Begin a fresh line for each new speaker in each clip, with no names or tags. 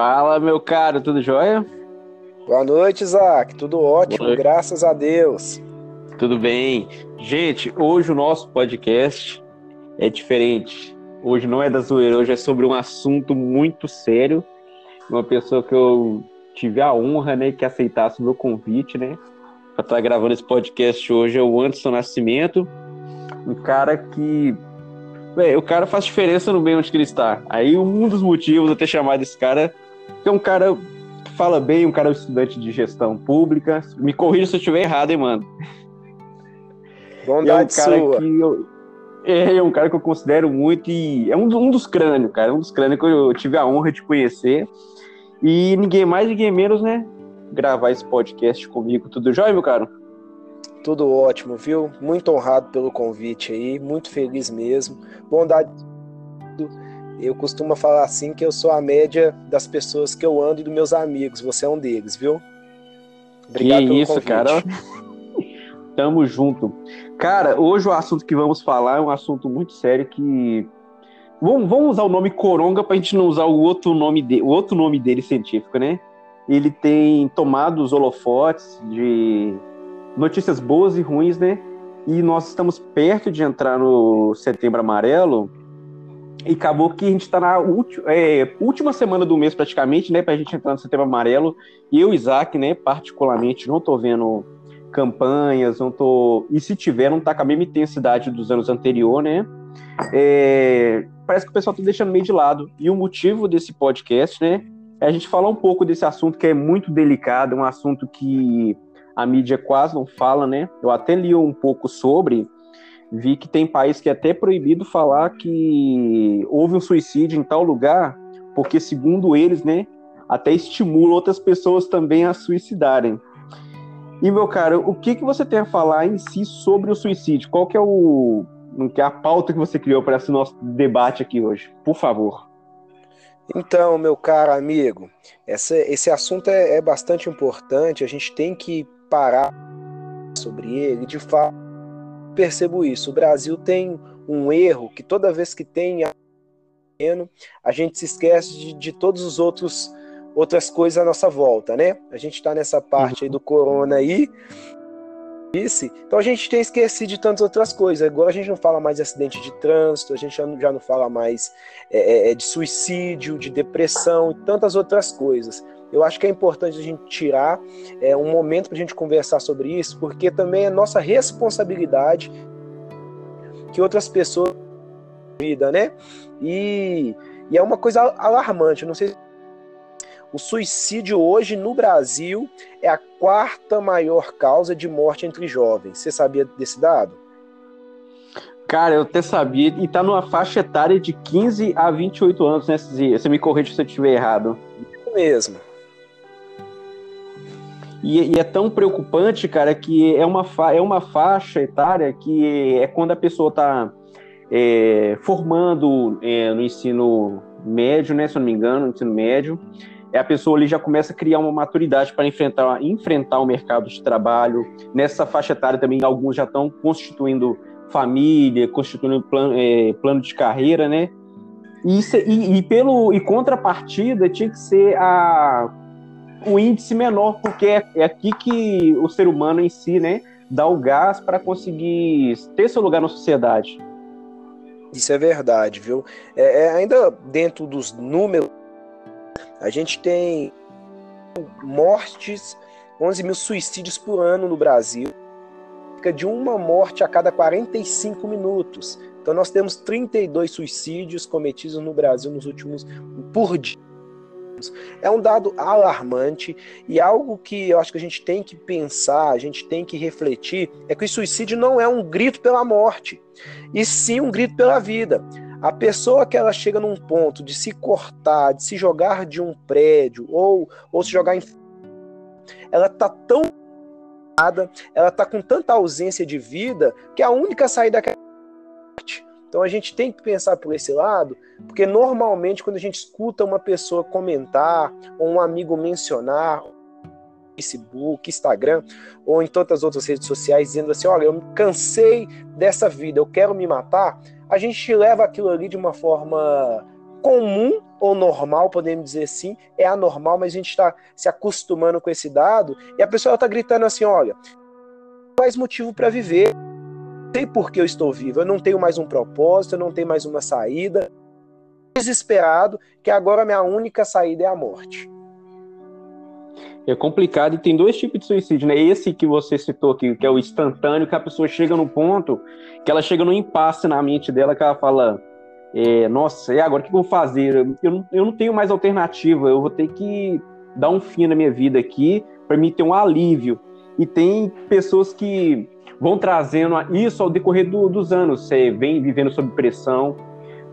Fala, meu caro, tudo jóia?
Boa noite, Isaac. Tudo ótimo, graças a Deus.
Tudo bem. Gente, hoje o nosso podcast é diferente. Hoje não é da zoeira, hoje é sobre um assunto muito sério. Uma pessoa que eu tive a honra, né, que aceitasse o meu convite, né, para estar tá gravando esse podcast hoje é o Anderson Nascimento, um cara que Véio, o cara faz diferença no meio onde ele está. Aí um dos motivos de eu ter chamado esse cara é um cara que fala bem, um cara é um estudante de gestão pública. Me corrija se eu estiver errado, hein, mano.
Bondade
é um cara
sua.
que eu, é, é um cara que eu considero muito e é um, um dos crânios, cara. Um dos crânios que eu tive a honra de conhecer. E ninguém mais, ninguém menos, né? Gravar esse podcast comigo. Tudo jóia, meu caro?
Tudo ótimo, viu? Muito honrado pelo convite aí, muito feliz mesmo. Bondade. Eu costumo falar assim que eu sou a média das pessoas que eu ando e dos meus amigos. Você é um deles, viu?
Obrigado que pelo isso, convite. cara. Tamo junto. Cara, hoje o assunto que vamos falar é um assunto muito sério que vamos, vamos usar o nome Coronga para a gente não usar o outro nome de, o outro nome dele científico, né? Ele tem tomado os holofotes de notícias boas e ruins, né? E nós estamos perto de entrar no Setembro Amarelo. E acabou que a gente está na é, última semana do mês, praticamente, né? Para a gente entrar no Setembro Amarelo. E eu, Isaac, né? Particularmente, não estou vendo campanhas, não tô. E se tiver, não tá com a mesma intensidade dos anos anteriores, né? É... Parece que o pessoal tá deixando meio de lado. E o motivo desse podcast, né? É a gente falar um pouco desse assunto que é muito delicado, um assunto que a mídia quase não fala, né? Eu até li um pouco sobre, vi que tem país que é até proibido falar que houve um suicídio em tal lugar, porque segundo eles, né, até estimula outras pessoas também a suicidarem. E meu cara, o que que você tem a falar em si sobre o suicídio? Qual que é o que é a pauta que você criou para esse nosso debate aqui hoje? Por favor.
Então, meu caro amigo, essa, esse assunto é, é bastante importante. A gente tem que parar sobre ele, de fato, percebo isso. O Brasil tem um erro que toda vez que tem a gente se esquece de, de todos os outros outras coisas à nossa volta, né? A gente está nessa parte aí do corona aí, disse. Então a gente tem esquecido de tantas outras coisas. Agora a gente não fala mais de acidente de trânsito, a gente já não, já não fala mais é, é, é de suicídio, de depressão e tantas outras coisas. Eu acho que é importante a gente tirar é, um momento para a gente conversar sobre isso, porque também é nossa responsabilidade que outras pessoas vida, né? E, e é uma coisa alarmante. Eu não sei. O suicídio hoje no Brasil é a quarta maior causa de morte entre jovens. Você sabia desse dado?
Cara, eu até sabia, e tá numa faixa etária de 15 a 28 anos, né, Você me corrige se eu estiver errado.
Isso mesmo.
E, e, é tão preocupante, cara, que é uma, fa é uma faixa etária que é quando a pessoa está é, formando é, no ensino médio, né, se eu não me engano, no ensino médio, é a pessoa ali já começa a criar uma maturidade para enfrentar, enfrentar o mercado de trabalho. Nessa faixa etária também, alguns já estão constituindo família, constituindo plano, é, plano de carreira, né? E, e, e, pelo e contrapartida tinha que ser a o índice menor, porque é, é aqui que o ser humano em si, né, dá o gás para conseguir ter seu lugar na sociedade.
Isso é verdade, viu? É, é, ainda dentro dos números, a gente tem mortes, 11 mil suicídios por ano no Brasil, fica de uma morte a cada 45 minutos. Então nós temos 32 suicídios cometidos no Brasil nos últimos por dia. É um dado alarmante e algo que eu acho que a gente tem que pensar, a gente tem que refletir, é que o suicídio não é um grito pela morte, e sim um grito pela vida. A pessoa que ela chega num ponto de se cortar, de se jogar de um prédio ou, ou se jogar em ela tá tão ela tá com tanta ausência de vida que a única saída é então a gente tem que pensar por esse lado, porque normalmente quando a gente escuta uma pessoa comentar, ou um amigo mencionar, Facebook, Instagram, ou em tantas outras redes sociais, dizendo assim: olha, eu cansei dessa vida, eu quero me matar, a gente leva aquilo ali de uma forma comum ou normal, podemos dizer assim, é anormal, mas a gente está se acostumando com esse dado e a pessoa está gritando assim: olha, mais motivo para viver, sei por que eu estou vivo, eu não tenho mais um propósito, eu não tenho mais uma saída, desesperado que agora minha única saída é a morte.
É complicado e tem dois tipos de suicídio, né? Esse que você citou aqui, que é o instantâneo, que a pessoa chega no ponto que ela chega no impasse na mente dela, que ela fala: é, Nossa, e agora o que eu vou fazer? Eu não, eu não tenho mais alternativa, eu vou ter que dar um fim na minha vida aqui para mim ter um alívio. E tem pessoas que vão trazendo isso ao decorrer do, dos anos. Você vem vivendo sob pressão,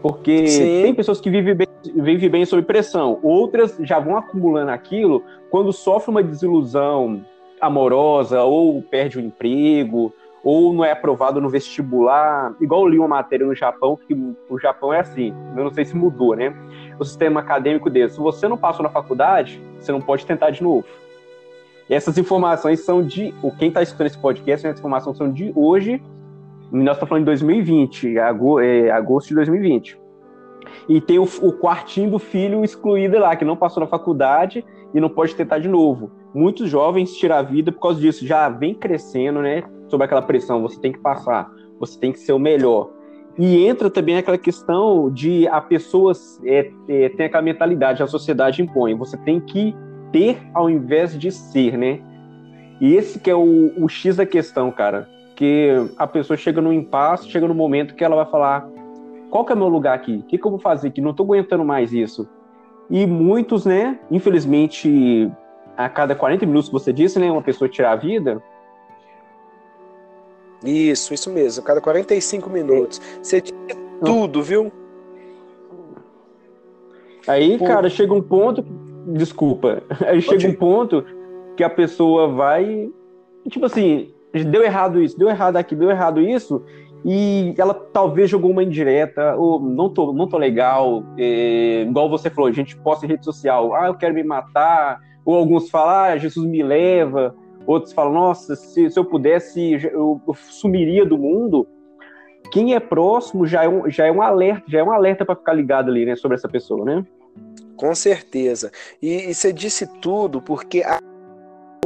porque Sim. tem pessoas que vivem bem, vivem bem sob pressão, outras já vão acumulando aquilo quando sofre uma desilusão amorosa, ou perde o emprego, ou não é aprovado no vestibular. Igual eu li uma matéria no Japão, que o Japão é assim, eu não sei se mudou, né? O sistema acadêmico dele. Se você não passou na faculdade, você não pode tentar de novo. Essas informações são de. Quem está escutando esse podcast, essas informações são de hoje, nós estamos falando de 2020, é, agosto de 2020. E tem o, o quartinho do filho excluído lá, que não passou na faculdade e não pode tentar de novo. Muitos jovens tiram a vida por causa disso, já vem crescendo, né? Sob aquela pressão, você tem que passar, você tem que ser o melhor. E entra também aquela questão de a pessoa é, é, tem aquela mentalidade, a sociedade impõe, você tem que ter ao invés de ser, né? E esse que é o, o X da questão, cara porque a pessoa chega no impasse, chega no momento que ela vai falar: qual que é meu lugar aqui? O que, que eu vou fazer aqui? Não estou aguentando mais isso. E muitos, né, infelizmente, a cada 40 minutos, você disse, né, uma pessoa tirar a vida.
Isso, isso mesmo, a cada 45 minutos. Você tira tudo, viu?
Aí, Pô. cara, chega um ponto. Desculpa. Aí chega um ponto que a pessoa vai. Tipo assim, deu errado isso, deu errado aqui, deu errado isso, e ela talvez jogou uma indireta, ou não tô, não tô legal, é, igual você falou, a gente posta em rede social, ah, eu quero me matar, ou alguns falam, ah, Jesus me leva, outros falam, nossa, se, se eu pudesse, eu, eu sumiria do mundo. Quem é próximo já é um, já é um alerta, já é um alerta para ficar ligado ali, né, sobre essa pessoa, né?
Com certeza. E, e você disse tudo, porque a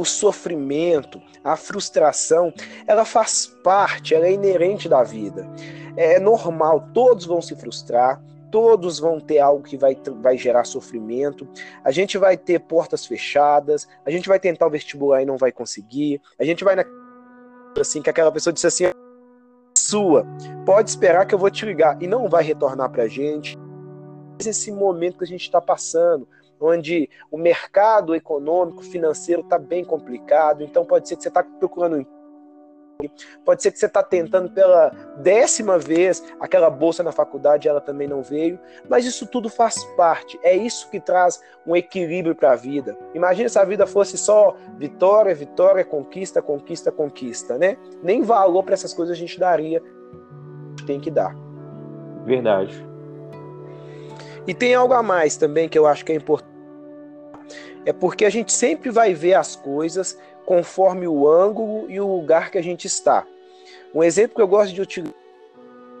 o sofrimento, a frustração, ela faz parte, ela é inerente da vida. É normal, todos vão se frustrar, todos vão ter algo que vai, vai gerar sofrimento. A gente vai ter portas fechadas, a gente vai tentar o vestibular e não vai conseguir. A gente vai na assim que aquela pessoa disse assim: "Sua, pode esperar que eu vou te ligar" e não vai retornar pra gente. Esse momento que a gente está passando, onde o mercado econômico, financeiro está bem complicado. Então pode ser que você está procurando um Pode ser que você está tentando pela décima vez aquela bolsa na faculdade, ela também não veio, mas isso tudo faz parte. É isso que traz um equilíbrio para a vida. Imagina se a vida fosse só vitória, vitória, conquista, conquista, conquista, né? Nem valor para essas coisas a gente daria. Tem que dar.
Verdade.
E tem algo a mais também que eu acho que é importante é porque a gente sempre vai ver as coisas conforme o ângulo e o lugar que a gente está. Um exemplo que eu gosto de utilizar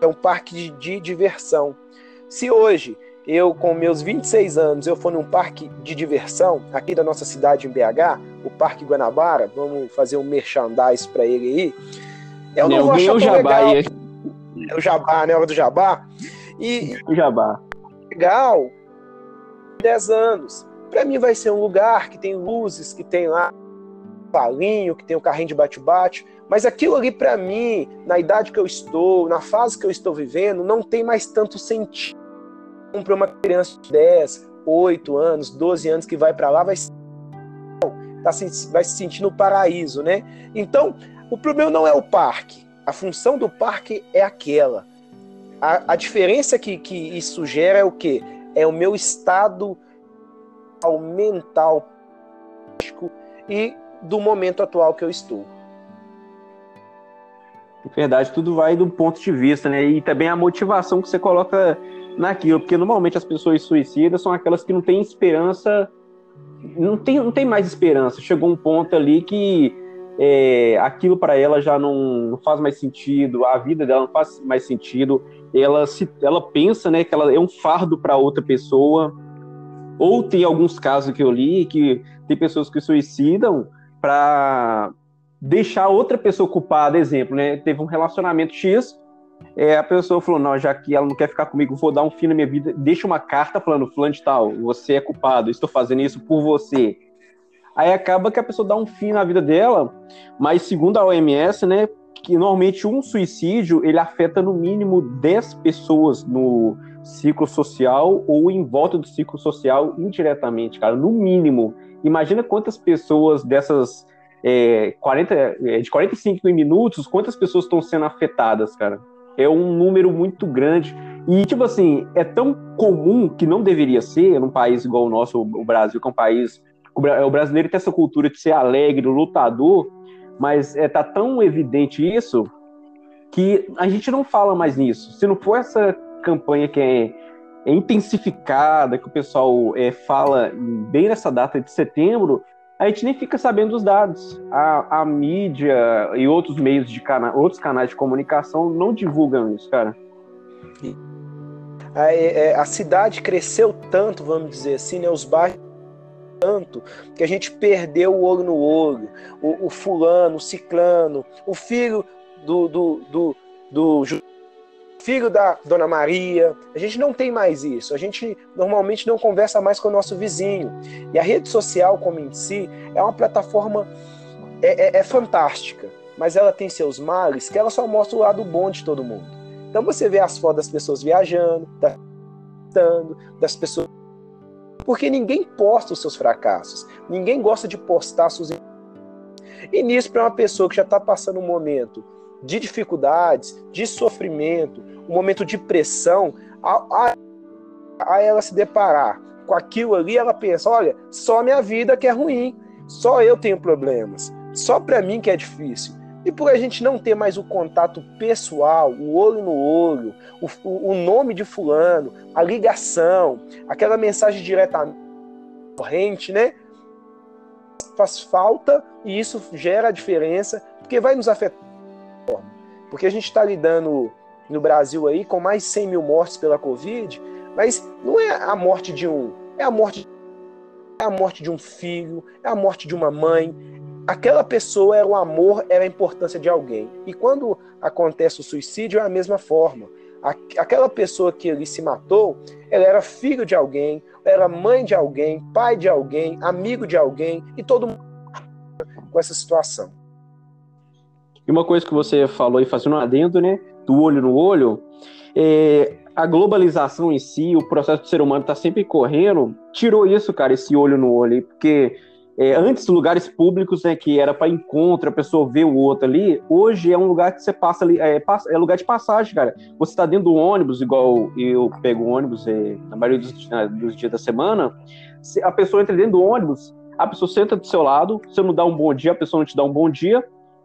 é um parque de, de diversão. Se hoje eu, com meus 26 anos, eu for num parque de diversão aqui da nossa cidade em BH, o Parque Guanabara, vamos fazer um merchandise para ele aí. Eu não, não vou achar o jabá legal. Aí. É o jabá, né? Hora do jabá. E
o jabá.
Legal. 10 anos. Para mim vai ser um lugar que tem luzes, que tem lá palinho, que tem o carrinho de bate-bate, mas aquilo ali para mim, na idade que eu estou, na fase que eu estou vivendo, não tem mais tanto sentido. Para uma criança de 10, 8 anos, 12 anos que vai para lá, vai, tá, vai se sentir no paraíso, né? Então, o problema não é o parque. A função do parque é aquela. A, a diferença que, que isso gera é o quê? É o meu estado mental e do momento atual que eu estou.
Verdade, tudo vai do ponto de vista, né? E também a motivação que você coloca naquilo, porque normalmente as pessoas suicidas são aquelas que não têm esperança, não tem, não tem mais esperança. Chegou um ponto ali que é, aquilo para ela já não, faz mais sentido, a vida dela não faz mais sentido. ela se ela pensa, né, que ela é um fardo para outra pessoa. Ou tem alguns casos que eu li que tem pessoas que suicidam para deixar outra pessoa culpada, exemplo, né? Teve um relacionamento X, é, a pessoa falou, não, já que ela não quer ficar comigo, vou dar um fim na minha vida, deixa uma carta falando, fulano de tal, você é culpado, estou fazendo isso por você. Aí acaba que a pessoa dá um fim na vida dela, mas segundo a OMS, né, que normalmente um suicídio, ele afeta no mínimo 10 pessoas no ciclo social ou em volta do ciclo social indiretamente, cara, no mínimo. Imagina quantas pessoas dessas é, 40, é, de 45 minutos, quantas pessoas estão sendo afetadas, cara? É um número muito grande. E, tipo assim, é tão comum que não deveria ser num país igual o nosso, o Brasil, que é um país o brasileiro tem essa cultura de ser alegre, lutador, mas é, tá tão evidente isso que a gente não fala mais nisso. Se não for essa campanha que é, é intensificada, que o pessoal é, fala bem nessa data de setembro, a gente nem fica sabendo dos dados. A, a mídia e outros meios de cana outros canais de comunicação não divulgam isso, cara.
A, é, a cidade cresceu tanto, vamos dizer assim, né? Os bairros tanto que a gente perdeu o olho no olho. O, o fulano, o ciclano, o filho do, do, do, do filho da Dona Maria. A gente não tem mais isso. A gente normalmente não conversa mais com o nosso vizinho. E a rede social, como em si, é uma plataforma é, é, é fantástica, mas ela tem seus males que ela só mostra o lado bom de todo mundo. Então você vê as fotos das pessoas viajando, das pessoas porque ninguém posta os seus fracassos, ninguém gosta de postar suas. E nisso, para uma pessoa que já está passando um momento de dificuldades, de sofrimento, um momento de pressão, a, a, a ela se deparar com aquilo ali, ela pensa: olha, só minha vida que é ruim, só eu tenho problemas, só para mim que é difícil. E por a gente não ter mais o contato pessoal, o olho no olho, o, o nome de fulano, a ligação, aquela mensagem diretamente corrente, né? Faz falta e isso gera a diferença, porque vai nos afetar. Porque a gente está lidando no Brasil aí com mais 100 mil mortes pela Covid, mas não é a morte de um, é a morte, é a morte de um filho, é a morte de uma mãe, aquela pessoa era o amor, era a importância de alguém. E quando acontece o suicídio, é a mesma forma. Aquela pessoa que ele se matou, ela era filho de alguém, era mãe de alguém, pai de alguém, amigo de alguém, e todo mundo com essa situação.
E uma coisa que você falou e fazendo um adendo, né, do olho no olho, é, a globalização em si, o processo do ser humano está sempre correndo, tirou isso, cara, esse olho no olho, porque é, antes, lugares públicos, né, que era para encontro, a pessoa ver o outro ali, hoje é um lugar que você passa ali, é, é lugar de passagem, cara. Você está dentro do ônibus, igual eu pego o ônibus é, na maioria dos, dos, dias da semana, a pessoa entra dentro do ônibus, a pessoa senta do seu lado, você não dá um bom dia, a pessoa não te dá um bom dia,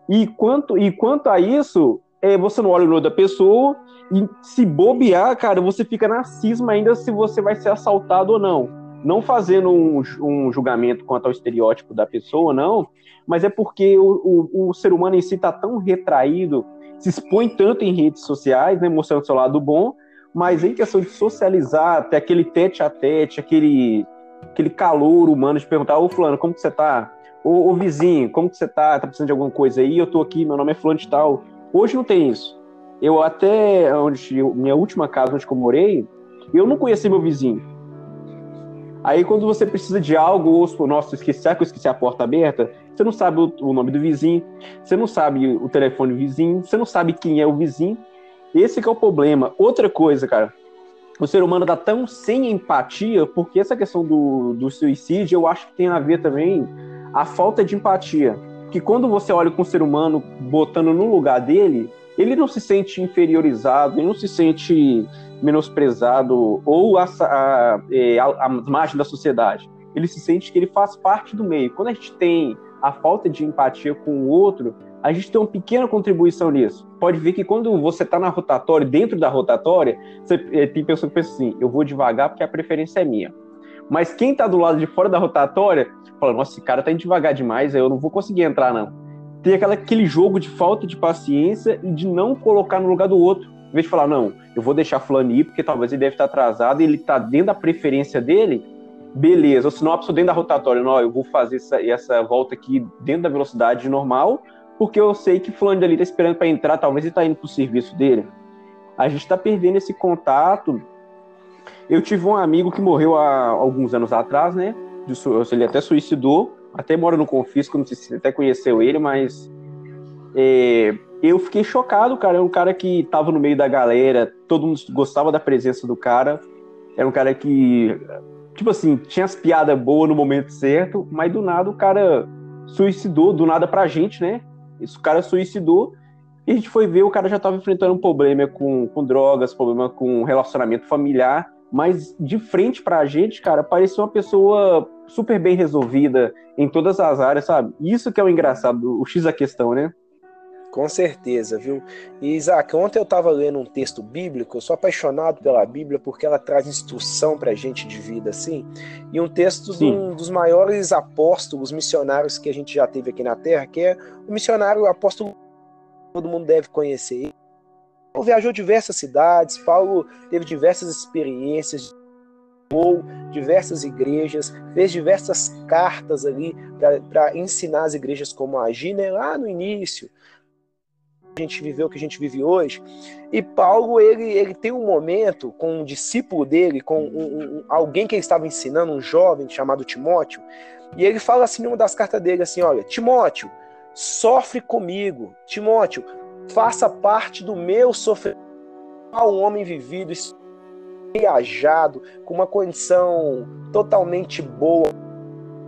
e quanto, e quanto a isso, é, você não olha o olho da pessoa, e se bobear, cara, você fica na cisma ainda se você vai ser assaltado ou não não fazendo um, um, julgamento quanto ao estereótipo da pessoa, não, mas é porque o, o, o ser humano em si está tão retraído, se expõe tanto em redes sociais, né, mostrando o seu lado bom, mas em questão de socializar, ter aquele tete a tete, aquele, aquele calor humano de perguntar, ô fulano, como que você tá? Ô, ô, vizinho, como que você tá? Tá precisando de alguma coisa aí? Eu tô aqui, meu nome é fulano de tal. Hoje não tem isso. Eu até, onde minha última casa onde eu morei, eu não conheci meu vizinho Aí quando você precisa de algo, ou nossa, esqueci, que a porta aberta? Você não sabe o, o, nome do vizinho, você não sabe o telefone do vizinho, você não sabe quem é o vizinho. Esse é o problema. Outra coisa, cara, o ser humano tá tão sem empatia, porque essa questão do, do suicídio, eu acho que tem a ver também a falta de empatia. Que quando você olha com o ser humano botando no lugar dele, ele não se sente inferiorizado, ele não se sente menosprezado ou as é, margens da sociedade. Ele se sente que ele faz parte do meio. Quando a gente tem a falta de empatia com o outro, a gente tem uma pequena contribuição nisso. Pode ver que quando você está na rotatória, dentro da rotatória, você, é, tem pessoa que pensa assim: eu vou devagar porque a preferência é minha. Mas quem está do lado de fora da rotatória fala: nossa, esse cara está indo devagar demais, eu não vou conseguir entrar, não. Tem aquela, aquele jogo de falta de paciência e de não colocar no lugar do outro Em vez de falar, não, eu vou deixar fulano ir, porque talvez ele deve estar atrasado e ele está dentro da preferência dele, beleza. Ou senão a pessoa dentro da rotatória, não, eu vou fazer essa, essa volta aqui dentro da velocidade normal, porque eu sei que fulano ali está esperando para entrar, talvez ele está indo para o serviço dele. A gente está perdendo esse contato. Eu tive um amigo que morreu há alguns anos atrás, né? Ele até suicidou, até mora no Confisco, não sei se você até conheceu ele, mas é, eu fiquei chocado, cara. É um cara que tava no meio da galera, todo mundo gostava da presença do cara. Era um cara que, tipo assim, tinha as piadas boas no momento certo, mas do nada o cara suicidou, do nada pra gente, né? Esse cara suicidou e a gente foi ver, o cara já tava enfrentando um problema com, com drogas, problema com relacionamento familiar, mas de frente pra gente, cara, parecia uma pessoa super bem resolvida em todas as áreas, sabe? Isso que é o engraçado, o X da questão, né?
Com certeza, viu? E Isaac, ontem eu estava lendo um texto bíblico, eu sou apaixonado pela Bíblia porque ela traz instrução para a gente de vida, assim. E um texto de um dos maiores apóstolos missionários que a gente já teve aqui na Terra, que é o missionário apóstolo todo mundo deve conhecer. Paulo viajou diversas cidades, Paulo teve diversas experiências, ou diversas igrejas, fez diversas cartas ali para ensinar as igrejas como agir, né? lá no início a gente viveu, que a gente vive hoje. E Paulo, ele, ele tem um momento com um discípulo dele, com um, um, alguém que ele estava ensinando, um jovem chamado Timóteo, e ele fala assim numa das cartas dele assim, olha, Timóteo, sofre comigo. Timóteo, faça parte do meu sofrimento. Um homem vivido, viajado, com uma condição totalmente boa.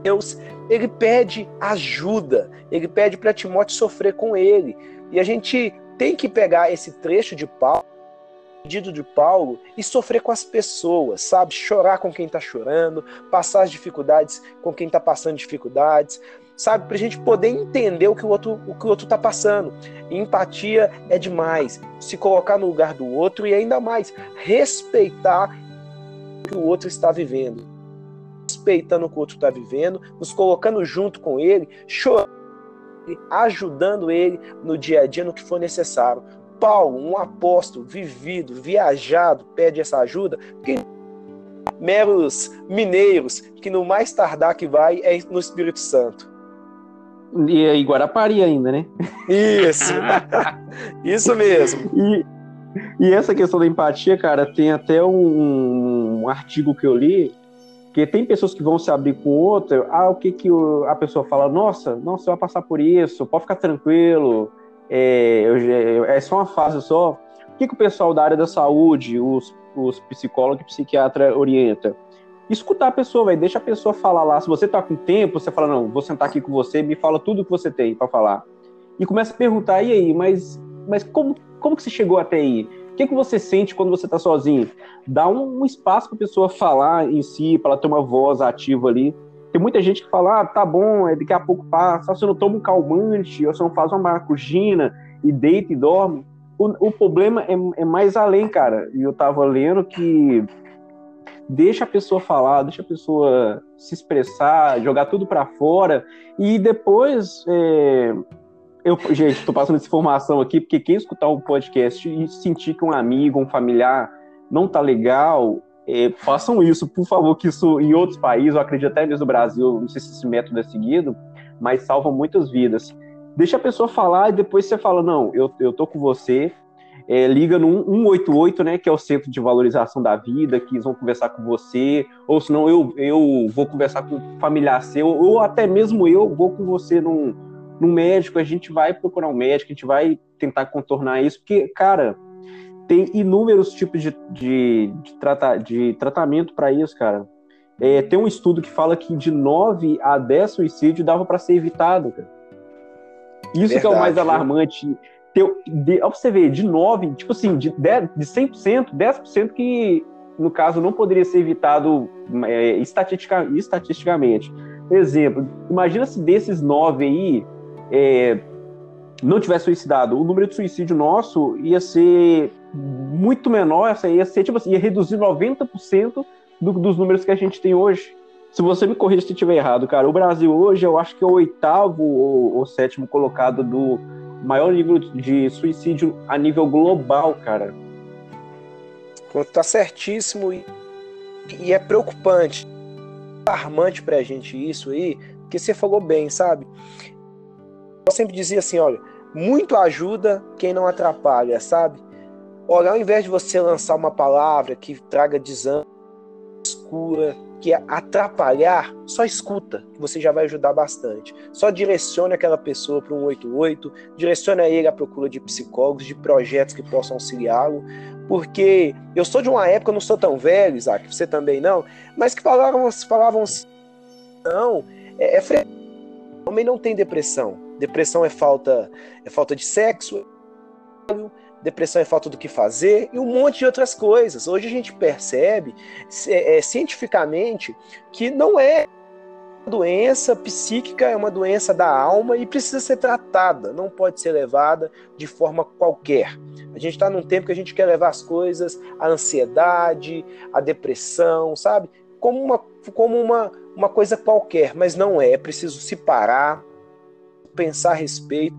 Deus, ele pede ajuda, ele pede para Timóteo sofrer com ele. E a gente tem que pegar esse trecho de Paulo, pedido de Paulo, e sofrer com as pessoas, sabe? Chorar com quem está chorando, passar as dificuldades com quem está passando dificuldades, sabe? Para a gente poder entender o que o outro o que o outro está passando. E empatia é demais. Se colocar no lugar do outro e ainda mais respeitar o que o outro está vivendo. Respeitando o que o outro está vivendo, nos colocando junto com ele, chorando ajudando ele no dia a dia, no que for necessário. Paulo, um apóstolo vivido, viajado, pede essa ajuda, porque meros mineiros, que no mais tardar que vai é no Espírito Santo.
E aí, Guarapari ainda, né?
Isso! Isso mesmo.
E, e essa questão da empatia, cara, tem até um, um artigo que eu li porque tem pessoas que vão se abrir com outra, ah, o que que o, a pessoa fala? Nossa, não, você vai passar por isso, pode ficar tranquilo, é, eu, é só uma fase só. O que que o pessoal da área da saúde, os, os psicólogos e psiquiatra orienta? Escutar a pessoa, vai deixa a pessoa falar lá. Se você tá com tempo, você fala, não, vou sentar aqui com você, me fala tudo que você tem para falar. E começa a perguntar, e aí, mas, mas como, como que você chegou até aí? Que, que você sente quando você está sozinho? Dá um, um espaço para a pessoa falar em si, para ela ter uma voz ativa ali. Tem muita gente que fala, ah, tá bom, daqui a pouco passa, você não toma um calmante, ou você não faz uma maracujina e deita e dorme. O, o problema é, é, mais além, cara. E eu tava lendo que deixa a pessoa falar, deixa a pessoa se expressar, jogar tudo para fora e depois é, eu, gente, estou passando essa informação aqui porque quem escutar o podcast e sentir que um amigo, um familiar não tá legal, é, façam isso, por favor, que isso em outros países, eu acredito até mesmo no Brasil, não sei se esse método é seguido, mas salva muitas vidas. Deixa a pessoa falar e depois você fala, não, eu, eu tô com você, é, liga no 188, né, que é o Centro de Valorização da Vida, que eles vão conversar com você, ou senão eu, eu vou conversar com um familiar seu, ou até mesmo eu vou com você num, no médico, a gente vai procurar um médico, a gente vai tentar contornar isso, porque, cara, tem inúmeros tipos de, de, de, trata, de tratamento para isso, cara. É, tem um estudo que fala que de 9 a 10 suicídios dava para ser evitado, cara. Isso Verdade, que é o mais alarmante. Tem, de, ó, você ver, de 9, tipo assim, de, 10, de 100%, 10% que, no caso, não poderia ser evitado é, estatistica, estatisticamente. Exemplo, imagina se desses 9 aí, é, não tivesse suicidado, o número de suicídio nosso ia ser muito menor, ia ser tipo assim, ia reduzir 90% do, dos números que a gente tem hoje. Se você me corrija se estiver errado, cara, o Brasil hoje eu acho que é o oitavo ou, ou sétimo colocado do maior nível de suicídio a nível global, cara.
Tá certíssimo e, e é preocupante, alarmante pra gente isso aí, porque você falou bem, sabe? Eu sempre dizia assim, olha, muito ajuda quem não atrapalha, sabe? Olha, ao invés de você lançar uma palavra que traga desânimo, escura, que é atrapalhar, só escuta, que você já vai ajudar bastante. Só direcione aquela pessoa para um 88, direcione ele à procura de psicólogos, de projetos que possam auxiliá-lo, porque eu sou de uma época, não sou tão velho, Isaac, você também não, mas que falavam, falavam assim, não, é, é homem não tem depressão. Depressão é falta, é falta de sexo, depressão é falta do que fazer e um monte de outras coisas. Hoje a gente percebe é, cientificamente que não é doença psíquica, é uma doença da alma e precisa ser tratada, não pode ser levada de forma qualquer. A gente está num tempo que a gente quer levar as coisas, a ansiedade, a depressão, sabe? Como uma, como uma, uma coisa qualquer, mas não é. É preciso se parar, pensar a respeito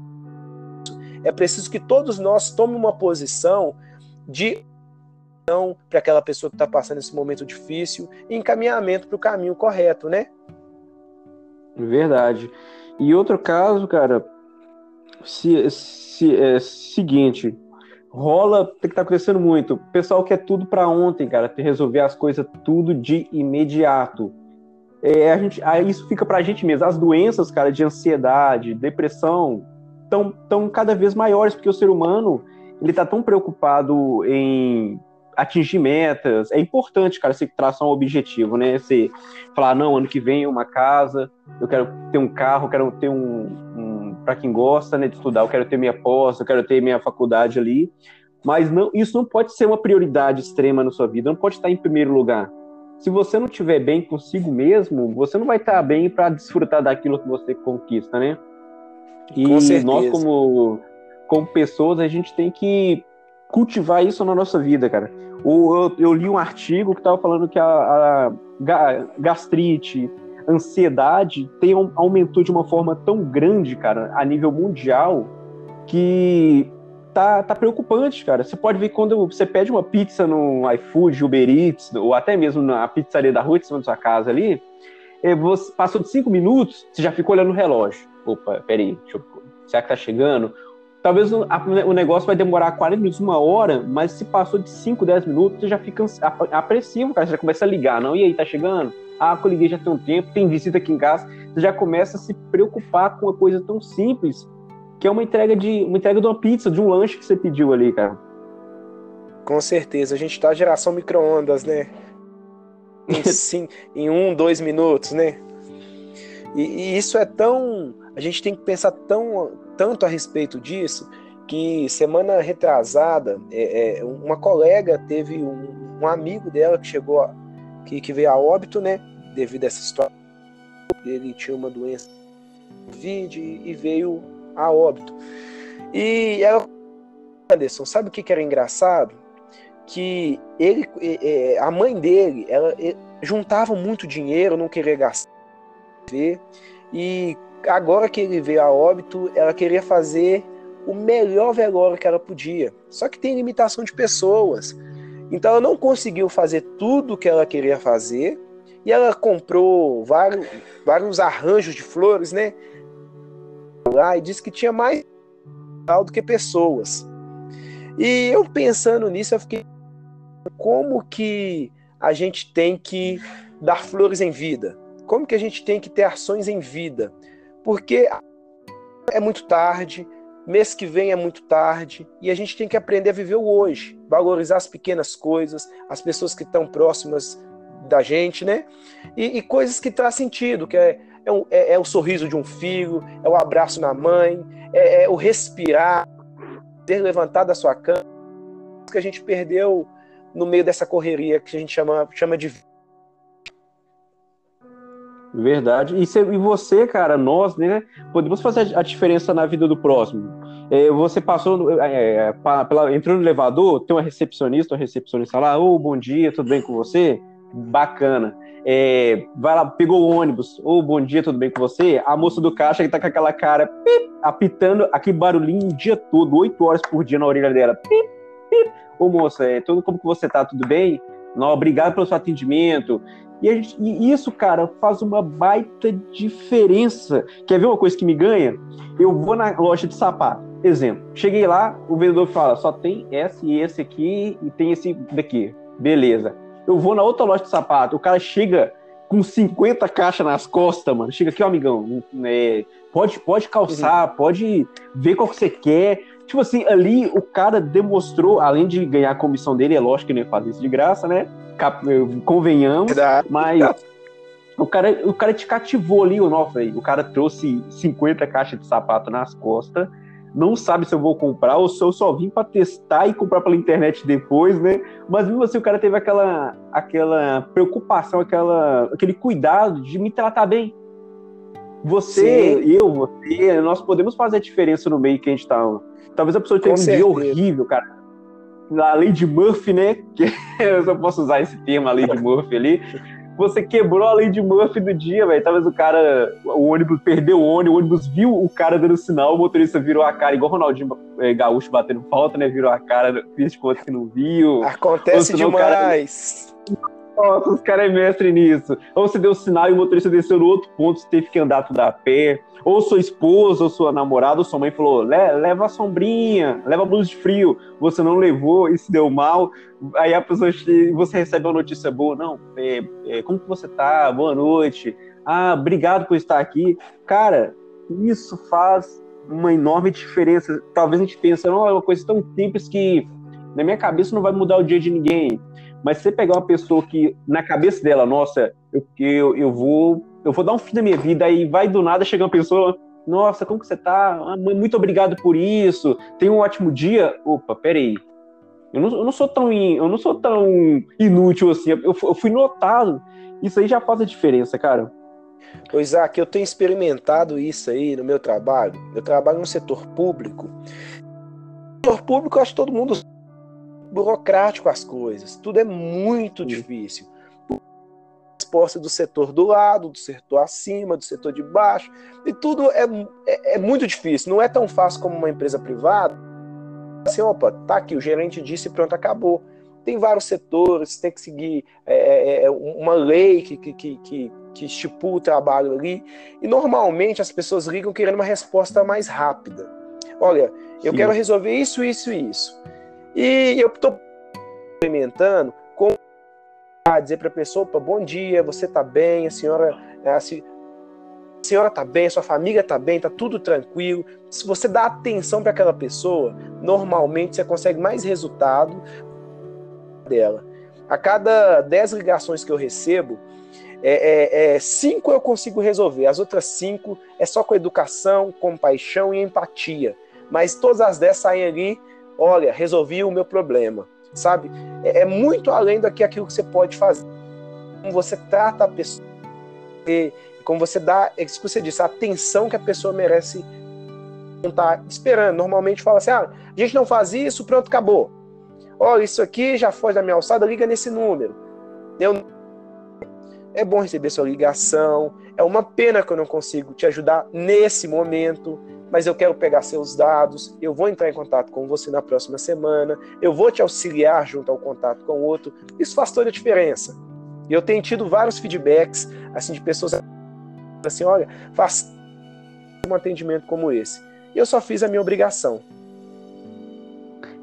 é preciso que todos nós tomem uma posição de para aquela pessoa que está passando esse momento difícil e encaminhamento para o caminho correto, né?
Verdade. E outro caso, cara, se, se é seguinte, rola, tem que tá acontecendo muito. O pessoal quer tudo para ontem, cara, resolver as coisas tudo de imediato. É, a gente, isso fica para a gente mesmo. As doenças, cara, de ansiedade, depressão, tão, tão cada vez maiores, porque o ser humano ele está tão preocupado em atingir metas. É importante, cara, você traçar um objetivo, né? Você falar, não, ano que vem uma casa, eu quero ter um carro, eu quero ter um, um para quem gosta, né, de estudar, eu quero ter minha pós, eu quero ter minha faculdade ali. Mas não, isso não pode ser uma prioridade extrema na sua vida, não pode estar em primeiro lugar. Se você não estiver bem consigo mesmo, você não vai estar bem para desfrutar daquilo que você conquista, né? E nós, como, como pessoas, a gente tem que cultivar isso na nossa vida, cara. Eu, eu li um artigo que estava falando que a, a, gastrite, ansiedade tem, aumentou de uma forma tão grande, cara, a nível mundial, que tá, tá preocupante, cara. Você pode ver quando você pede uma pizza no iFood, Uber Eats, ou até mesmo na pizzaria da rua de cima sua casa ali, você passou de cinco minutos, você já ficou olhando o relógio opa, peraí, deixa eu, será que tá chegando? Talvez o, negócio vai demorar 40 minutos, uma hora, mas se passou de 5, 10 minutos, você já fica apressivo, cara. Você já começa a ligar, não? E aí, tá chegando? Ah, eu liguei já tem um tempo, tem visita aqui em casa. Você já começa a se preocupar com uma coisa tão simples, que é uma entrega de uma entrega de uma pizza, de um lanche que você pediu ali, cara.
Com certeza, a gente tá geração micro-ondas, né? Em, sim, em um, dois minutos, né? E, e, isso é tão. A gente tem que pensar tão, tanto a respeito disso que semana retrasada, é, é, uma colega teve um, um, amigo dela que chegou, a, que, que veio a óbito, né? Devido a essa situação. Ele tinha uma doença Covid e veio a óbito. E ela. Anderson, sabe o que, que era engraçado? Que ele, a mãe dele, ela juntava muito dinheiro, não queria gastar. E agora que ele veio a óbito, ela queria fazer o melhor velório que ela podia. Só que tem limitação de pessoas. Então ela não conseguiu fazer tudo o que ela queria fazer. E ela comprou vários, vários arranjos de flores, né? Lá e disse que tinha mais do que pessoas. E eu pensando nisso, eu fiquei como que a gente tem que dar flores em vida? como que a gente tem que ter ações em vida? Porque é muito tarde, mês que vem é muito tarde, e a gente tem que aprender a viver o hoje, valorizar as pequenas coisas, as pessoas que estão próximas da gente, né? E, e coisas que traz sentido, que é, é, um, é, é, o sorriso de um filho, é o abraço na mãe, é, é o respirar, ter levantado da sua cama, que a gente perdeu no meio dessa correria que a gente chama, chama de
Verdade. E, e você, cara, nós, né, podemos fazer a diferença na vida do próximo. É, você passou, é, é pela, entrou no elevador, tem uma recepcionista, uma recepcionista lá, ô, oh, bom dia, tudo bem com você? Bacana. É, vai lá, pegou o ônibus, ô, oh, bom dia, tudo bem com você? A moça do caixa que tá com aquela cara, pip, apitando, aquele barulhinho o dia todo, oito horas por dia na orelha dela, pip, Ô moça, é, tudo como que você tá? Tudo bem? Não, obrigado pelo seu atendimento. E, gente, e, isso, cara, faz uma baita diferença. Quer ver uma coisa que me ganha? Eu vou na loja de sapato. Exemplo, cheguei lá, o vendedor fala: só tem esse e esse aqui e tem esse daqui. Beleza. Eu vou na outra loja de sapato, o cara chega com 50 caixas nas costas, mano. Chega aqui, ó, amigão. É, pode, pode calçar, uhum. pode ver qual que você quer. Tipo assim, ali o cara demonstrou, além de ganhar a comissão dele, é lógico que ia fazer isso de graça, né? Convenhamos, Verdade. mas o cara, o cara te cativou ali, o nosso, o cara trouxe 50 caixas de sapato nas costas não sabe se eu vou comprar ou se eu só vim para testar e comprar pela internet depois, né? Mas mesmo assim o cara teve aquela, aquela preocupação, aquela, aquele cuidado de me tratar bem. Você, Sim. eu, você, nós podemos fazer a diferença no meio que a gente tá. Talvez a pessoa tenha um dia horrível, cara. A de Murphy, né? Que eu só posso usar esse termo, a de Murphy ali você quebrou a lei de Murphy do dia, velho. Talvez o cara, o ônibus perdeu o ônibus, o ônibus viu o cara dando sinal, o motorista virou a cara, igual o Ronaldinho é, Gaúcho batendo falta, né? Virou a cara, fez de conta que não viu.
Acontece demais.
Cara... Nossa, os caras é mestre nisso. Ou você deu sinal e o motorista desceu no outro ponto, você teve que andar tudo a pé. Ou sua esposa, ou sua namorada, ou sua mãe falou: Le leva a sombrinha, leva a blusa de frio. Você não levou e se deu mal. Aí a pessoa, você recebe uma notícia boa: Não, é, é, como que você tá? Boa noite. Ah, obrigado por estar aqui. Cara, isso faz uma enorme diferença. Talvez a gente pense, não, é uma coisa tão simples que na minha cabeça não vai mudar o dia de ninguém. Mas você pegar uma pessoa que, na cabeça dela, nossa, eu, eu, eu vou eu vou dar um fim da minha vida, aí vai do nada chegar uma pessoa, nossa, como que você tá? Ah, muito obrigado por isso, tenha um ótimo dia. Opa, peraí. Eu não, eu não sou tão eu não sou tão inútil assim, eu, eu fui notado. Isso aí já faz a diferença, cara.
Ô Isaac, eu tenho experimentado isso aí no meu trabalho. Eu trabalho no setor público. No setor público, eu acho que todo mundo burocrático as coisas. Tudo é muito Sim. difícil. Resposta do setor do lado, do setor acima, do setor de baixo. E tudo é, é, é muito difícil. Não é tão fácil como uma empresa privada. Assim, opa, tá aqui, o gerente disse e pronto, acabou. Tem vários setores, tem que seguir é, é, é uma lei que, que, que, que estipula o trabalho ali. E normalmente as pessoas ligam querendo uma resposta mais rápida. Olha, eu Sim. quero resolver isso, isso e isso. E eu estou experimentando com dizer para a pessoa, bom dia, você está bem, a senhora, a, a senhora está bem, a sua família está bem, está tudo tranquilo. Se você dá atenção para aquela pessoa, normalmente você consegue mais resultado dela. A cada 10 ligações que eu recebo, é, é, é, cinco eu consigo resolver, as outras cinco é só com educação, compaixão e empatia. Mas todas as 10 saem ali olha, resolvi o meu problema, sabe? É, é muito além do que que você pode fazer. Como você trata a pessoa, como você dá, é isso que você disse, a atenção que a pessoa merece não tá esperando. Normalmente fala assim, ah, a gente não faz isso, pronto, acabou. Olha, isso aqui já foi da minha alçada, liga nesse número. Eu... É bom receber sua ligação. É uma pena que eu não consigo te ajudar nesse momento mas eu quero pegar seus dados, eu vou entrar em contato com você na próxima semana, eu vou te auxiliar junto ao contato com o outro. Isso faz toda a diferença. E eu tenho tido vários feedbacks assim de pessoas assim, olha, faz um atendimento como esse. E eu só fiz a minha obrigação.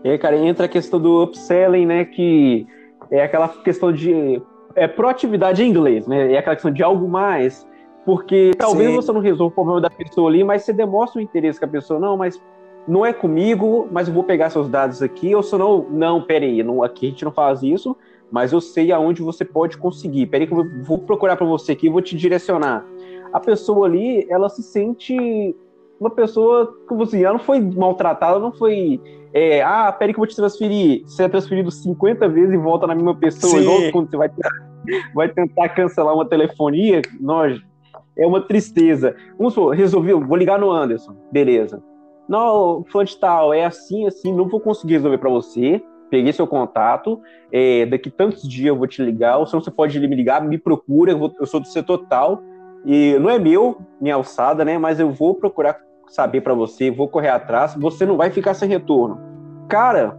E aí, cara, entra a questão do upselling, né, que é aquela questão de é proatividade em inglês, né? É aquela questão de algo mais porque talvez Sim. você não resolva o problema da pessoa ali, mas você demonstra o interesse com a pessoa, não, mas não é comigo, mas eu vou pegar seus dados aqui, ou se não, não, peraí, não, aqui a gente não faz isso, mas eu sei aonde você pode conseguir. Peraí que eu vou procurar para você aqui e vou te direcionar. A pessoa ali, ela se sente uma pessoa, como assim, ela não foi maltratada, não foi, é, ah, peraí que eu vou te transferir. Você é transferido 50 vezes e volta na mesma pessoa, igual quando você vai, vai tentar cancelar uma telefonia, nós é uma tristeza. Vamos supor, resolvi, vou ligar no Anderson, beleza. Não, de tal, é assim, assim, não vou conseguir resolver para você. Peguei seu contato, é, daqui tantos dias eu vou te ligar, ou se não você pode me ligar, me procura, eu, vou, eu sou do setor tal, e não é meu, minha alçada, né, mas eu vou procurar saber para você, vou correr atrás, você não vai ficar sem retorno. Cara,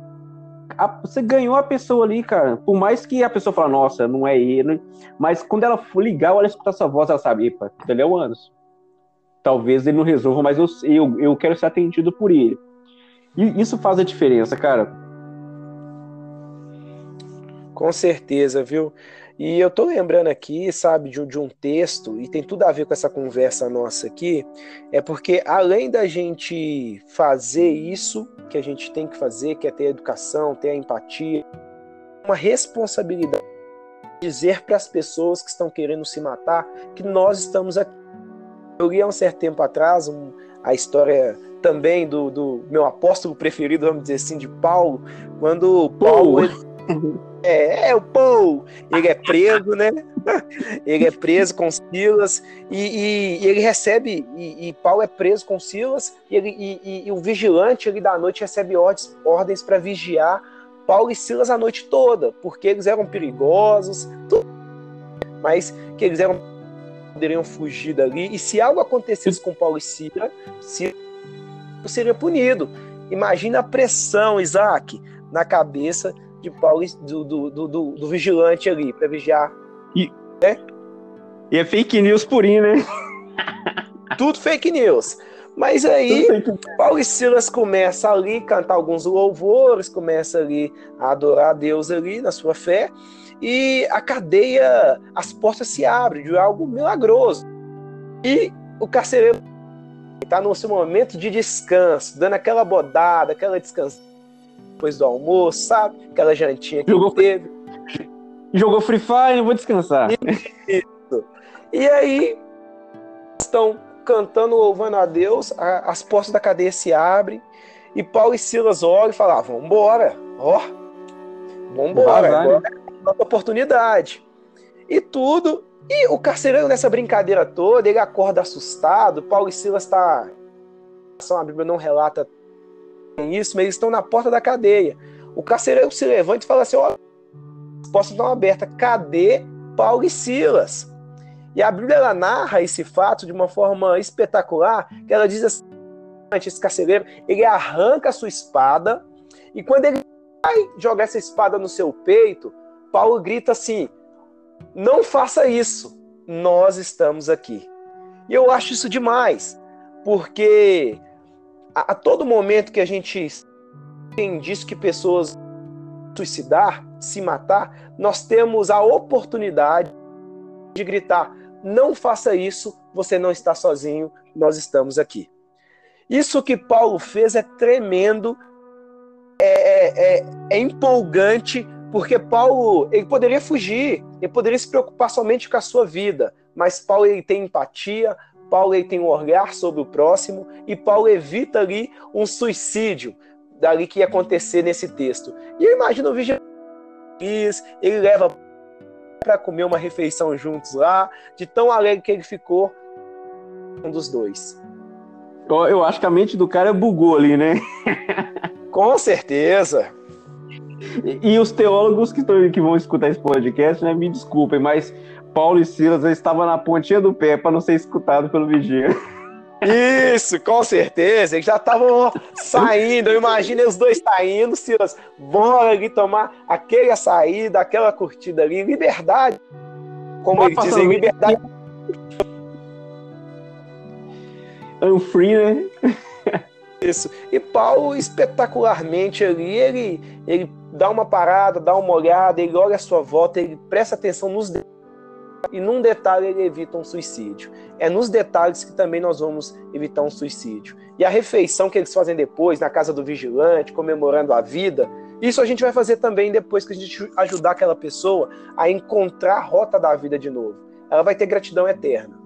a, você ganhou a pessoa ali, cara. Por mais que a pessoa fale, nossa, não é ele. Mas quando ela for ligar, ela escutar essa voz, ela sabe, epa, ele é o Anderson. Talvez ele não resolva, mas eu, eu, eu quero ser atendido por ele. E isso faz a diferença, cara.
Com certeza, viu? E eu tô lembrando aqui, sabe, de, de, um texto, e tem tudo a ver com essa conversa nossa aqui, é porque além da gente fazer isso que a gente tem que fazer, que é ter a educação, ter a empatia, uma responsabilidade de dizer para as pessoas que estão querendo se matar que nós estamos aqui. Eu li há um certo tempo atrás um, a história também do, do, meu apóstolo preferido, vamos dizer assim, de Paulo, quando Paulo. É, é o Paul. Ele é preso, né? ele é preso com Silas e, e, e ele recebe e, e, Paulo é preso com Silas e, ele, e, o vigilante ali da noite recebe ordens, ordens para vigiar Paulo e Silas a noite toda, porque eles eram perigosos, tudo, mas que eles eram poderiam fugir dali e se algo acontecesse com Paulo e Silas, Silas seria punido. Imagina a pressão, Isaac, na cabeça de Paulo, do, do, do, do vigilante ali, para vigiar.
E, né? e é fake news purinho, né?
Tudo fake news. Mas aí, Paulo e Silas começam ali a cantar alguns louvores, começa ali a adorar a Deus ali na sua fé, e a cadeia, as portas se abrem de algo milagroso. E o carcereiro está no seu momento de descanso, dando aquela bodada, aquela descanso depois do almoço, sabe? Aquela jantinha que
jogou,
teve.
Jogou Free Fire, vou descansar.
Isso. E aí estão cantando, louvando a Deus, a, as portas da cadeia se abrem e Paulo e Silas olham e falam: ah, vambora, ó, vambora, agora é oportunidade. E tudo. E o carcereiro nessa brincadeira toda, ele acorda assustado. Paulo e Silas está. A Bíblia não relata isso, mas eles estão na porta da cadeia. O carcereiro se levanta e fala assim: ó, as portas estão abertas, cadê Paulo e Silas? E a Bíblia ela narra esse fato de uma forma espetacular, que ela diz assim: esse carcereiro, ele arranca a sua espada, e quando ele vai jogar essa espada no seu peito, Paulo grita assim: não faça isso, nós estamos aqui. E eu acho isso demais, porque a, a todo momento que a gente tem disso que pessoas suicidar, se matar, nós temos a oportunidade de gritar: não faça isso, você não está sozinho, nós estamos aqui. Isso que Paulo fez é tremendo, é, é, é, é empolgante, porque Paulo ele poderia fugir, ele poderia se preocupar somente com a sua vida, mas Paulo ele tem empatia, Paulo ele tem um olhar sobre o próximo e Paulo evita ali um suicídio dali que ia acontecer nesse texto. E eu imagino o vigilante, ele leva para comer uma refeição juntos lá, de tão alegre que ele ficou um dos dois.
Eu acho que a mente do cara bugou ali, né?
Com certeza.
E, e os teólogos que, estão, que vão escutar esse podcast, né, me desculpem, mas Paulo e Silas estavam na pontinha do pé para não ser escutado pelo vigia.
Isso, com certeza. Eles já estavam saindo. Eu imaginei os dois saindo, Silas, bora ali tomar aquele açaí, daquela curtida ali. Liberdade. Como eles dizem, liberdade.
I'm free, né?
Isso. E Paulo, espetacularmente ali, ele, ele dá uma parada, dá uma olhada, ele olha a sua volta, ele presta atenção nos detalhes e num detalhe ele evita um suicídio. É nos detalhes que também nós vamos evitar um suicídio. E a refeição que eles fazem depois, na casa do vigilante, comemorando a vida, isso a gente vai fazer também depois que a gente ajudar aquela pessoa a encontrar a rota da vida de novo. Ela vai ter gratidão eterna.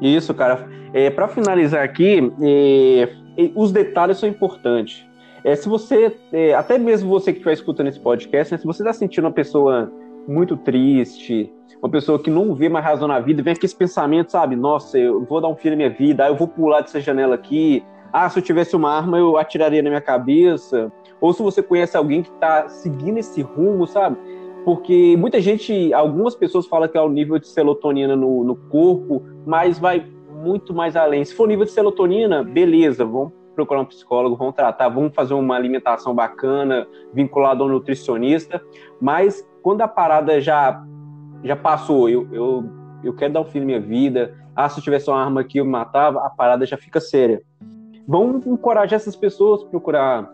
Isso, cara. É, Para finalizar aqui, é, os detalhes são importantes. É, se você, é, até mesmo você que estiver escutando esse podcast, né, se você está sentindo uma pessoa muito triste, uma pessoa que não vê mais razão na vida, vem aquele pensamento, sabe? Nossa, eu vou dar um fim na minha vida, ah, eu vou pular dessa janela aqui. Ah, se eu tivesse uma arma, eu atiraria na minha cabeça. Ou se você conhece alguém que está seguindo esse rumo, sabe? Porque muita gente, algumas pessoas falam que é o nível de serotonina no, no corpo, mas vai muito mais além. Se for nível de serotonina, beleza, vamos procurar um psicólogo, vão tratar, vão fazer uma alimentação bacana, vinculada ao nutricionista. Mas quando a parada já, já passou, eu, eu, eu quero dar um fim na minha vida, ah, se eu tivesse uma arma aqui eu me matava, a parada já fica séria. Vamos encorajar essas pessoas a procurar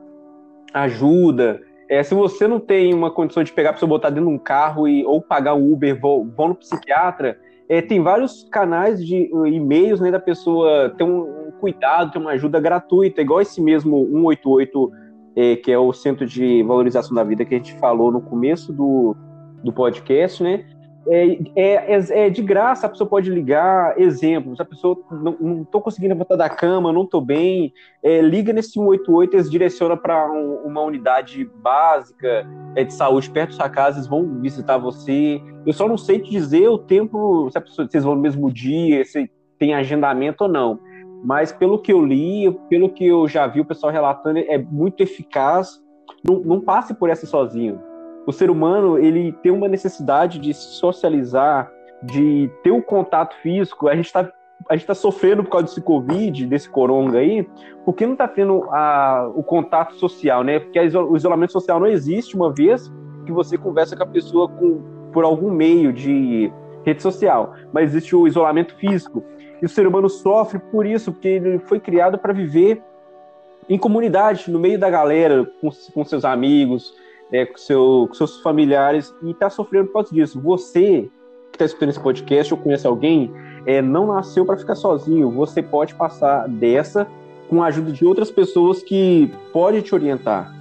ajuda. É, se você não tem uma condição de pegar para você botar dentro de um carro e, ou pagar um Uber, vão, vão no psiquiatra, é, tem vários canais de uh, e-mails né, da pessoa ter um, um, cuidado, ter uma ajuda gratuita, igual esse mesmo 188, é, que é o Centro de Valorização da Vida que a gente falou no começo do, do podcast, né? É, é, é, é, de graça, a pessoa pode ligar, exemplos, a pessoa não estou conseguindo levantar da cama, não estou bem, é, liga nesse 188, eles direcionam para um, uma unidade básica é, de saúde perto da sua casa, eles vão visitar você. Eu só não sei te dizer o tempo, se pessoa, vocês vão no mesmo dia, se tem agendamento ou não. Mas pelo que eu li, pelo que eu já vi o pessoal relatando, é muito eficaz. Não, não passe por essa sozinho o ser humano ele tem uma necessidade de socializar, de ter um contato físico. A gente está a gente tá sofrendo por causa desse Covid, desse coronga aí, porque não está tendo a, o contato social, né? Porque o isolamento social não existe uma vez que você conversa com a pessoa com, por algum meio de rede social, mas existe o isolamento físico. E o ser humano sofre por isso, porque ele foi criado para viver em comunidade, no meio da galera, com, com seus amigos, é, com, seu, com seus familiares e está sofrendo por causa disso. Você que está escutando esse podcast ou conhece alguém, é, não nasceu para ficar sozinho. Você pode passar dessa com a ajuda de outras pessoas que podem te orientar.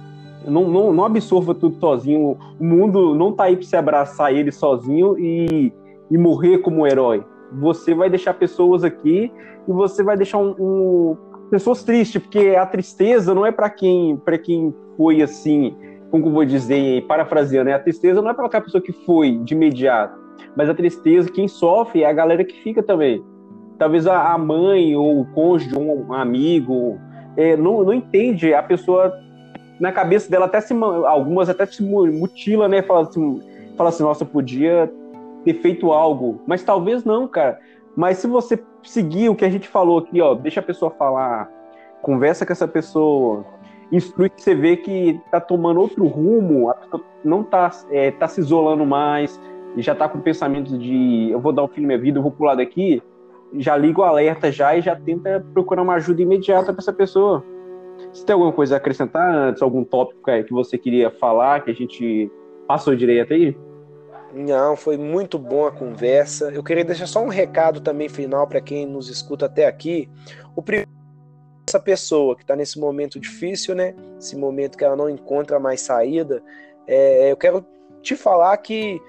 Não, não, não absorva tudo sozinho. O mundo não está aí para você abraçar ele sozinho e, e morrer como herói. Você vai deixar pessoas aqui e você vai deixar um, um pessoas tristes, porque a tristeza não é para quem, quem foi assim como vou dizer, parafraseando, né? a tristeza não é para aquela pessoa que foi de imediato, mas a tristeza, quem sofre é a galera que fica também. Talvez a mãe ou o cônjuge, um amigo, é, não, não entende, a pessoa, na cabeça dela, até se, algumas até se mutila, né? Fala assim, fala assim, nossa, podia ter feito algo, mas talvez não, cara. Mas se você seguir o que a gente falou aqui, ó, deixa a pessoa falar, conversa com essa pessoa, instrui que você vê que tá tomando outro rumo, a pessoa não tá, é, tá se isolando mais, já tá com pensamentos de eu vou dar um fim na minha vida, eu vou pular daqui, já liga o alerta já e já tenta procurar uma ajuda imediata para essa pessoa. Você tem alguma coisa a acrescentar antes, algum tópico que você queria falar, que a gente passou direto aí?
Não, foi muito bom a conversa. Eu queria deixar só um recado também final para quem nos escuta até aqui. O primeiro essa pessoa que está nesse momento difícil, né? Esse momento que ela não encontra mais saída, é, eu quero te falar que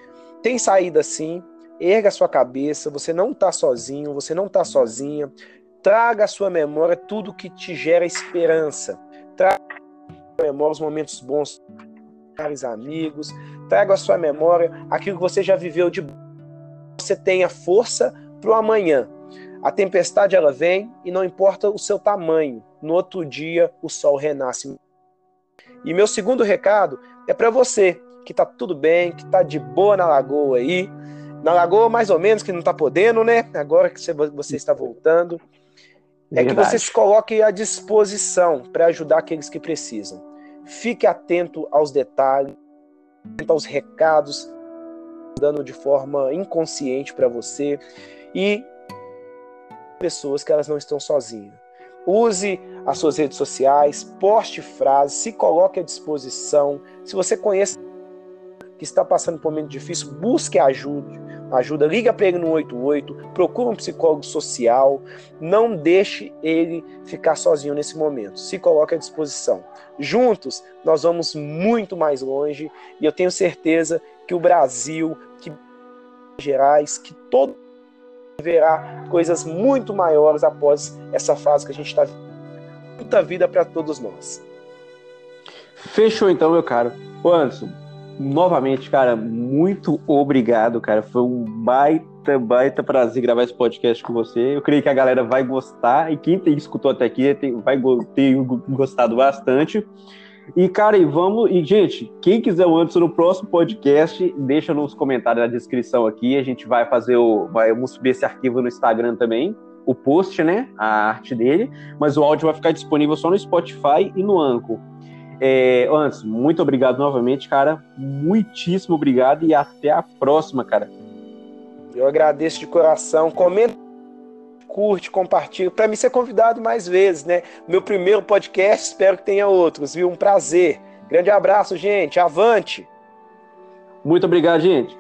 tem saída sim. Erga sua cabeça, você não está sozinho, você não está sozinha. Traga à sua memória tudo que te gera esperança. Traga à sua memória os momentos bons, caros amigos. Traga à sua memória aquilo que você já viveu de você tenha força para o amanhã. A tempestade ela vem e não importa o seu tamanho, no outro dia o sol renasce. E meu segundo recado é para você que tá tudo bem, que tá de boa na lagoa aí, na lagoa mais ou menos que não tá podendo, né? Agora que você está voltando, é Verdade. que você se coloque à disposição para ajudar aqueles que precisam. Fique atento aos detalhes, aos recados, dando de forma inconsciente para você e pessoas que elas não estão sozinhas. Use as suas redes sociais, poste frases, se coloque à disposição. Se você conhece que está passando por um momento difícil, busque ajuda, ajuda, liga para ele no 88, procure um psicólogo social, não deixe ele ficar sozinho nesse momento. Se coloque à disposição. Juntos nós vamos muito mais longe e eu tenho certeza que o Brasil, que Gerais, que todo verá coisas muito maiores após essa fase que a gente está. Muita vida para todos nós.
Fechou então, meu caro. Ô Anderson, novamente, cara, muito obrigado, cara. Foi um baita, baita prazer gravar esse podcast com você. Eu creio que a galera vai gostar e quem tem, escutou até aqui vai ter gostado bastante. E, cara, e vamos. E, gente, quem quiser o Anderson no próximo podcast, deixa nos comentários na descrição aqui. A gente vai fazer o. Vai, vamos subir esse arquivo no Instagram também. o post, né? A arte dele, mas o áudio vai ficar disponível só no Spotify e no Anchor. É, antes, muito obrigado novamente, cara. Muitíssimo obrigado e até a próxima, cara.
Eu agradeço de coração. Comenta, curte, compartilha. Para mim ser convidado mais vezes, né? Meu primeiro podcast, espero que tenha outros, viu? Um prazer. Grande abraço, gente. Avante!
Muito obrigado, gente.